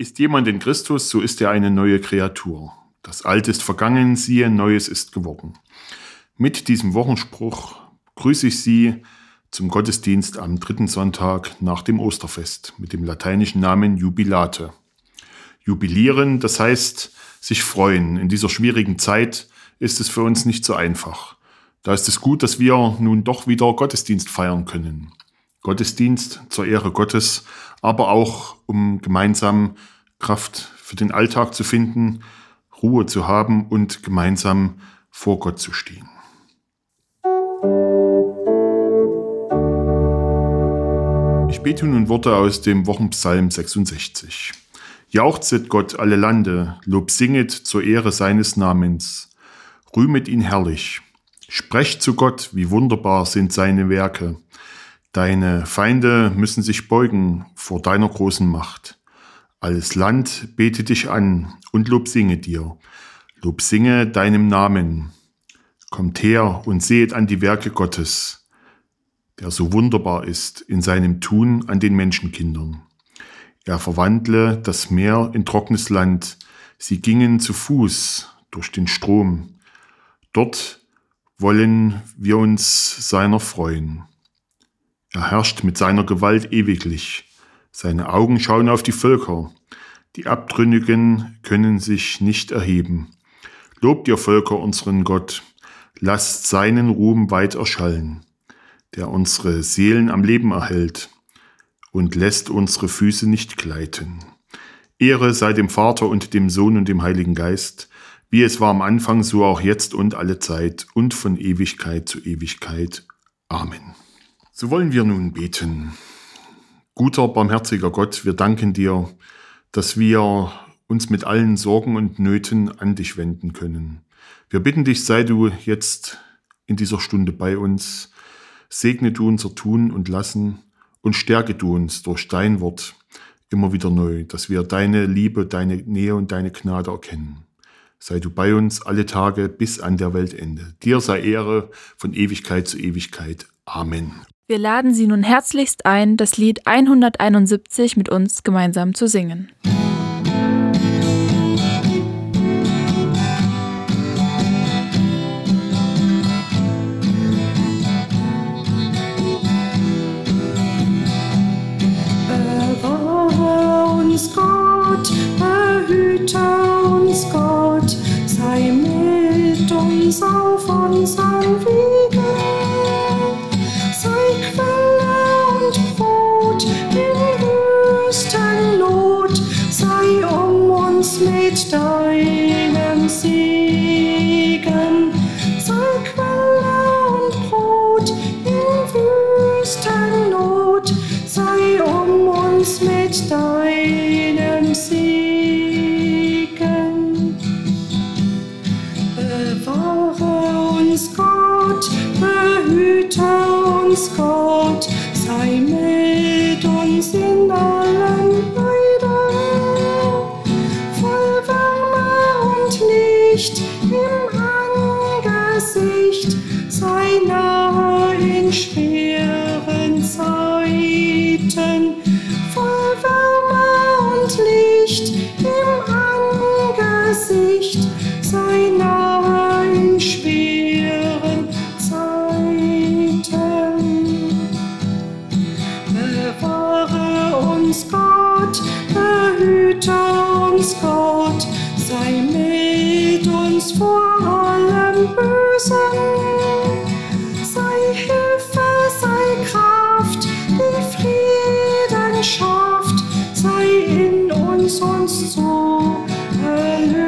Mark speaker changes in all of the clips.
Speaker 1: Ist jemand in Christus, so ist er eine neue Kreatur. Das Alte ist vergangen, siehe, Neues ist geworden. Mit diesem Wochenspruch grüße ich Sie zum Gottesdienst am dritten Sonntag nach dem Osterfest mit dem lateinischen Namen Jubilate. Jubilieren, das heißt sich freuen. In dieser schwierigen Zeit ist es für uns nicht so einfach. Da ist es gut, dass wir nun doch wieder Gottesdienst feiern können. Gottesdienst zur Ehre Gottes, aber auch um gemeinsam Kraft für den Alltag zu finden, Ruhe zu haben und gemeinsam vor Gott zu stehen. Ich bete nun Worte aus dem Wochenpsalm 66. Jauchzet Gott alle Lande, Lob singet zur Ehre seines Namens, rühmet ihn herrlich, sprecht zu Gott, wie wunderbar sind seine Werke. Deine Feinde müssen sich beugen vor deiner großen Macht. Alles Land bete dich an und Lob singe dir. Lob singe deinem Namen. Kommt her und sehet an die Werke Gottes, der so wunderbar ist in seinem Tun an den Menschenkindern. Er verwandle das Meer in trockenes Land. Sie gingen zu Fuß durch den Strom. Dort wollen wir uns seiner freuen. Er herrscht mit seiner Gewalt ewiglich. Seine Augen schauen auf die Völker. Die Abtrünnigen können sich nicht erheben. Lobt ihr Völker unseren Gott. Lasst seinen Ruhm weit erschallen, der unsere Seelen am Leben erhält und lässt unsere Füße nicht gleiten. Ehre sei dem Vater und dem Sohn und dem Heiligen Geist, wie es war am Anfang, so auch jetzt und alle Zeit und von Ewigkeit zu Ewigkeit. Amen. So wollen wir nun beten. Guter, barmherziger Gott, wir danken dir, dass wir uns mit allen Sorgen und Nöten an dich wenden können. Wir bitten dich, sei du jetzt in dieser Stunde bei uns, segne du unser Tun und Lassen und stärke du uns durch dein Wort immer wieder neu, dass wir deine Liebe, deine Nähe und deine Gnade erkennen. Sei du bei uns alle Tage bis an der Weltende. Dir sei Ehre von Ewigkeit zu Ewigkeit. Amen.
Speaker 2: Wir laden Sie nun herzlichst ein, das Lied 171 mit uns gemeinsam zu singen.
Speaker 3: Sei mit uns auf unserem Wege. Uns Gott, sei mit uns in allen uns Gott, behüte uns Gott, sei mit uns vor allem Bösen. Sei Hilfe, sei Kraft, die Frieden schafft, sei in uns uns zu erlösen.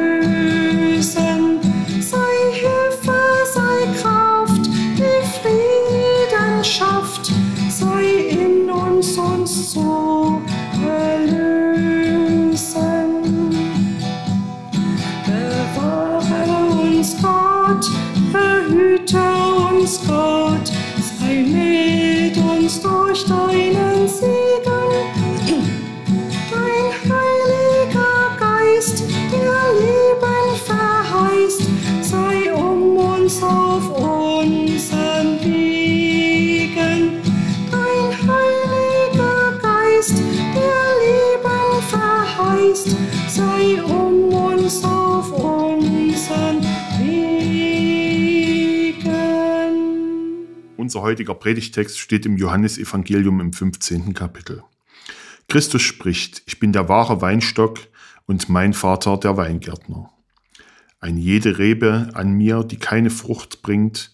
Speaker 1: Unser heutiger Predigtext steht im Johannesevangelium im 15. Kapitel. Christus spricht, ich bin der wahre Weinstock und mein Vater der Weingärtner. Eine jede Rebe an mir, die keine Frucht bringt,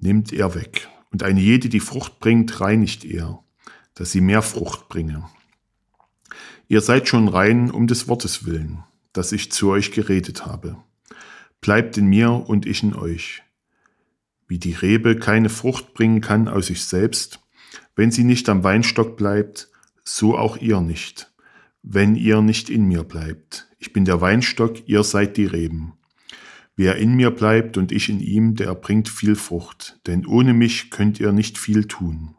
Speaker 1: nimmt er weg. Und eine jede, die Frucht bringt, reinigt er, dass sie mehr Frucht bringe. Ihr seid schon rein um des Wortes willen, das ich zu euch geredet habe. Bleibt in mir und ich in euch. Wie die Rebe keine Frucht bringen kann aus sich selbst, wenn sie nicht am Weinstock bleibt, so auch ihr nicht, wenn ihr nicht in mir bleibt. Ich bin der Weinstock, ihr seid die Reben. Wer in mir bleibt und ich in ihm, der bringt viel Frucht, denn ohne mich könnt ihr nicht viel tun.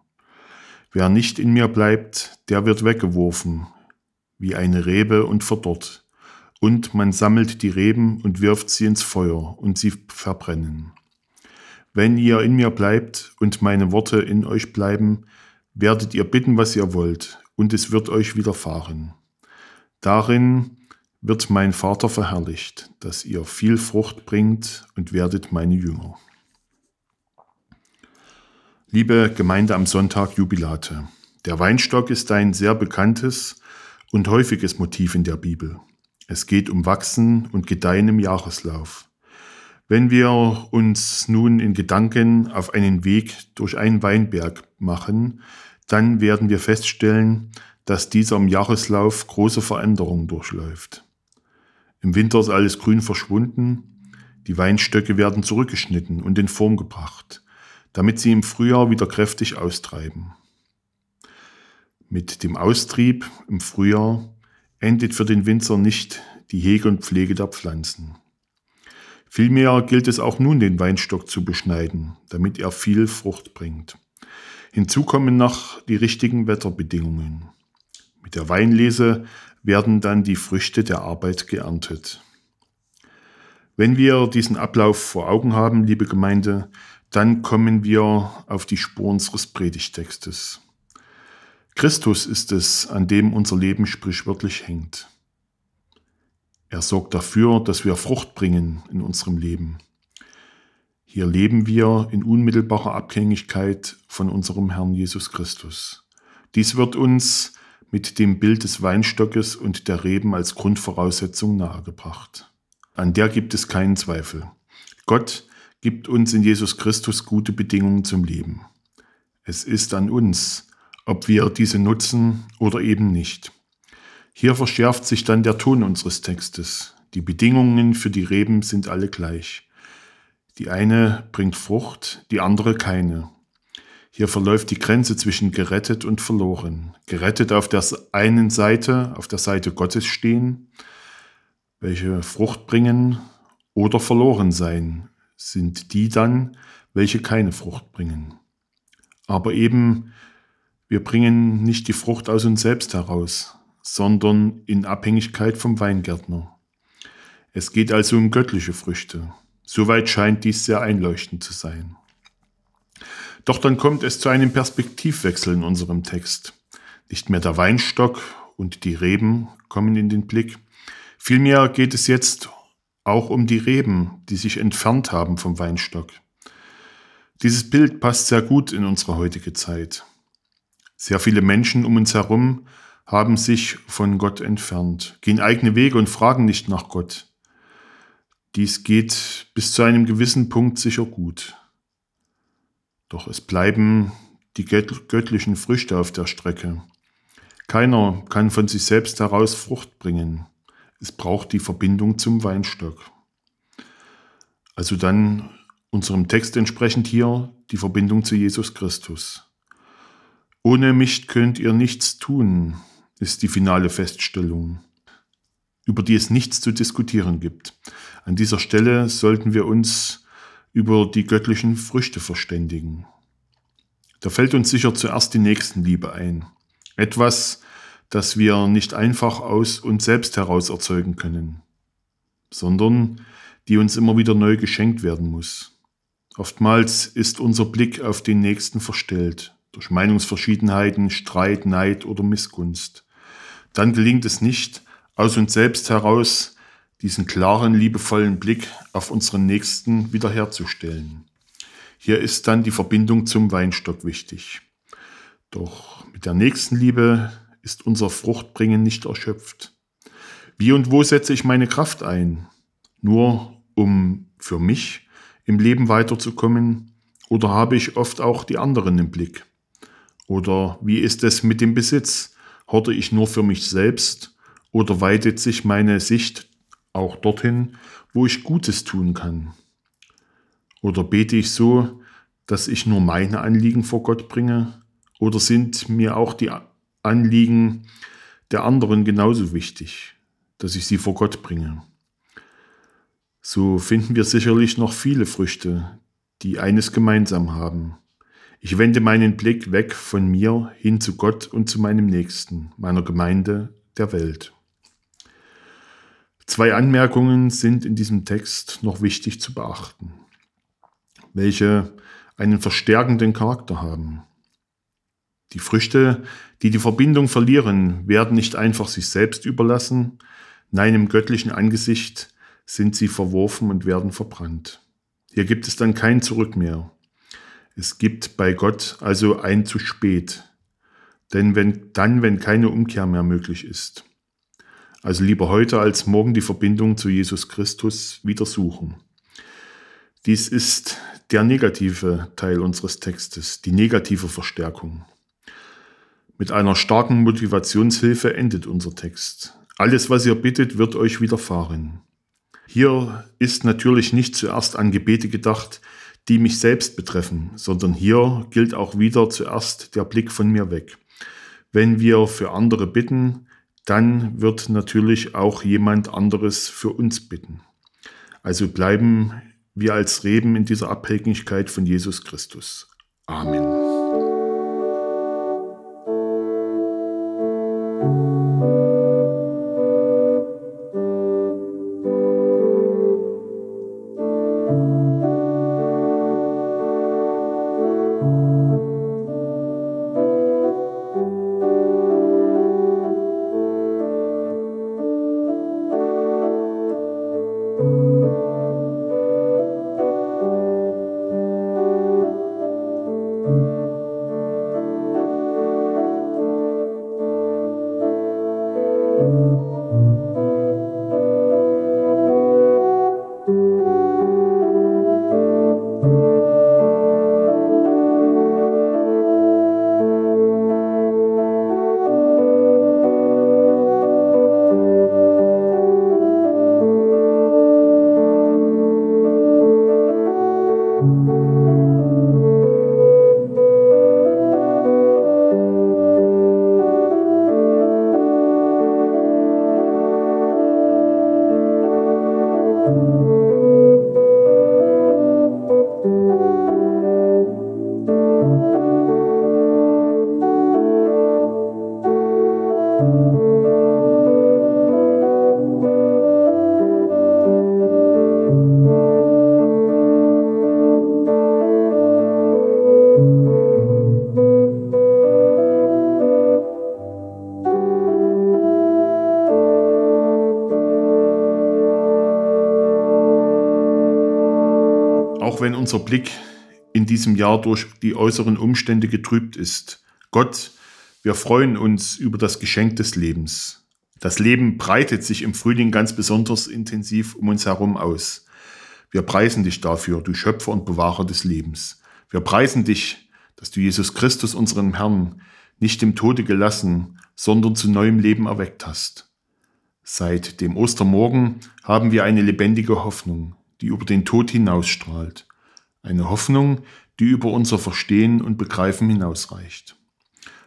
Speaker 1: Wer nicht in mir bleibt, der wird weggeworfen, wie eine Rebe und verdorrt. Und man sammelt die Reben und wirft sie ins Feuer, und sie verbrennen. Wenn ihr in mir bleibt und meine Worte in euch bleiben, werdet ihr bitten, was ihr wollt, und es wird euch widerfahren. Darin wird mein Vater verherrlicht, dass ihr viel Frucht bringt und werdet meine Jünger. Liebe Gemeinde am Sonntag Jubilate, der Weinstock ist ein sehr bekanntes und häufiges Motiv in der Bibel. Es geht um Wachsen und Gedeihen im Jahreslauf. Wenn wir uns nun in Gedanken auf einen Weg durch einen Weinberg machen, dann werden wir feststellen, dass dieser im Jahreslauf große Veränderungen durchläuft. Im Winter ist alles grün verschwunden, die Weinstöcke werden zurückgeschnitten und in Form gebracht, damit sie im Frühjahr wieder kräftig austreiben. Mit dem Austrieb im Frühjahr endet für den Winzer nicht die Hege und Pflege der Pflanzen. Vielmehr gilt es auch nun, den Weinstock zu beschneiden, damit er viel Frucht bringt. Hinzu kommen noch die richtigen Wetterbedingungen. Mit der Weinlese werden dann die Früchte der Arbeit geerntet. Wenn wir diesen Ablauf vor Augen haben, liebe Gemeinde, dann kommen wir auf die Spur unseres Predigtextes. Christus ist es, an dem unser Leben sprichwörtlich hängt. Er sorgt dafür, dass wir Frucht bringen in unserem Leben. Hier leben wir in unmittelbarer Abhängigkeit von unserem Herrn Jesus Christus. Dies wird uns mit dem Bild des Weinstockes und der Reben als Grundvoraussetzung nahegebracht. An der gibt es keinen Zweifel. Gott gibt uns in Jesus Christus gute Bedingungen zum Leben. Es ist an uns, ob wir diese nutzen oder eben nicht. Hier verschärft sich dann der Ton unseres Textes. Die Bedingungen für die Reben sind alle gleich. Die eine bringt Frucht, die andere keine. Hier verläuft die Grenze zwischen gerettet und verloren. Gerettet auf der einen Seite, auf der Seite Gottes stehen, welche Frucht bringen, oder verloren sein, sind die dann, welche keine Frucht bringen. Aber eben, wir bringen nicht die Frucht aus uns selbst heraus, sondern in Abhängigkeit vom Weingärtner. Es geht also um göttliche Früchte. Soweit scheint dies sehr einleuchtend zu sein. Doch dann kommt es zu einem Perspektivwechsel in unserem Text. Nicht mehr der Weinstock und die Reben kommen in den Blick. Vielmehr geht es jetzt auch um die Reben, die sich entfernt haben vom Weinstock. Dieses Bild passt sehr gut in unsere heutige Zeit. Sehr viele Menschen um uns herum haben sich von Gott entfernt, gehen eigene Wege und fragen nicht nach Gott. Dies geht bis zu einem gewissen Punkt sicher gut. Doch es bleiben die göttlichen Früchte auf der Strecke. Keiner kann von sich selbst heraus Frucht bringen. Es braucht die Verbindung zum Weinstock. Also dann unserem Text entsprechend hier die Verbindung zu Jesus Christus. Ohne mich könnt ihr nichts tun, ist die finale Feststellung über die es nichts zu diskutieren gibt. An dieser Stelle sollten wir uns über die göttlichen Früchte verständigen. Da fällt uns sicher zuerst die Nächstenliebe ein. Etwas, das wir nicht einfach aus uns selbst heraus erzeugen können, sondern die uns immer wieder neu geschenkt werden muss. Oftmals ist unser Blick auf den Nächsten verstellt, durch Meinungsverschiedenheiten, Streit, Neid oder Missgunst. Dann gelingt es nicht, aus uns selbst heraus diesen klaren, liebevollen Blick auf unseren Nächsten wiederherzustellen. Hier ist dann die Verbindung zum Weinstock wichtig. Doch mit der Nächstenliebe ist unser Fruchtbringen nicht erschöpft. Wie und wo setze ich meine Kraft ein? Nur um für mich im Leben weiterzukommen? Oder habe ich oft auch die anderen im Blick? Oder wie ist es mit dem Besitz? Horte ich nur für mich selbst oder weitet sich meine Sicht auch dorthin, wo ich Gutes tun kann? Oder bete ich so, dass ich nur meine Anliegen vor Gott bringe? Oder sind mir auch die Anliegen der anderen genauso wichtig, dass ich sie vor Gott bringe? So finden wir sicherlich noch viele Früchte, die eines gemeinsam haben. Ich wende meinen Blick weg von mir hin zu Gott und zu meinem Nächsten, meiner Gemeinde, der Welt. Zwei Anmerkungen sind in diesem Text noch wichtig zu beachten, welche einen verstärkenden Charakter haben. Die Früchte, die die Verbindung verlieren, werden nicht einfach sich selbst überlassen, nein, im göttlichen Angesicht sind sie verworfen und werden verbrannt. Hier gibt es dann kein Zurück mehr. Es gibt bei Gott also ein zu spät. Denn wenn, dann, wenn keine Umkehr mehr möglich ist. Also lieber heute als morgen die Verbindung zu Jesus Christus wieder suchen. Dies ist der negative Teil unseres Textes, die negative Verstärkung. Mit einer starken Motivationshilfe endet unser Text. Alles, was ihr bittet, wird euch widerfahren. Hier ist natürlich nicht zuerst an Gebete gedacht, die mich selbst betreffen, sondern hier gilt auch wieder zuerst der Blick von mir weg. Wenn wir für andere bitten, dann wird natürlich auch jemand anderes für uns bitten. Also bleiben wir als Reben in dieser Abhängigkeit von Jesus Christus. Amen. auch wenn unser Blick in diesem Jahr durch die äußeren Umstände getrübt ist. Gott, wir freuen uns über das Geschenk des Lebens. Das Leben breitet sich im Frühling ganz besonders intensiv um uns herum aus. Wir preisen dich dafür, du Schöpfer und Bewahrer des Lebens. Wir preisen dich, dass du Jesus Christus, unseren Herrn, nicht im Tode gelassen, sondern zu neuem Leben erweckt hast. Seit dem Ostermorgen haben wir eine lebendige Hoffnung die über den Tod hinausstrahlt. Eine Hoffnung, die über unser Verstehen und Begreifen hinausreicht.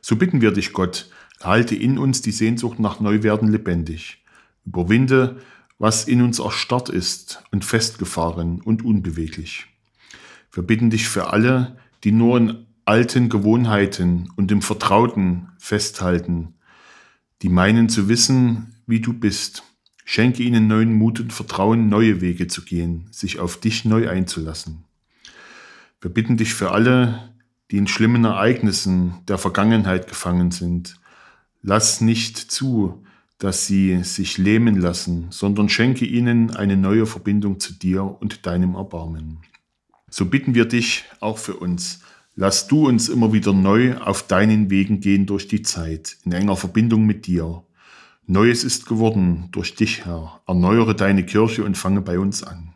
Speaker 1: So bitten wir dich, Gott, halte in uns die Sehnsucht nach Neuwerden lebendig. Überwinde, was in uns erstarrt ist und festgefahren und unbeweglich. Wir bitten dich für alle, die nur in alten Gewohnheiten und im Vertrauten festhalten, die meinen zu wissen, wie du bist Schenke ihnen neuen Mut und Vertrauen, neue Wege zu gehen, sich auf dich neu einzulassen. Wir bitten dich für alle, die in schlimmen Ereignissen der Vergangenheit gefangen sind. Lass nicht zu, dass sie sich lähmen lassen, sondern schenke ihnen eine neue Verbindung zu dir und deinem Erbarmen. So bitten wir dich auch für uns. Lass du uns immer wieder neu auf deinen Wegen gehen durch die Zeit, in enger Verbindung mit dir. Neues ist geworden durch dich, Herr. Erneuere deine Kirche und fange bei uns an.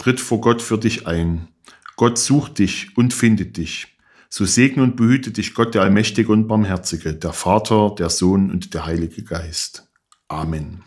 Speaker 1: tritt vor Gott für dich ein. Gott sucht dich und findet dich. So segne und behüte dich Gott, der Allmächtige und Barmherzige, der Vater, der Sohn und der Heilige Geist. Amen.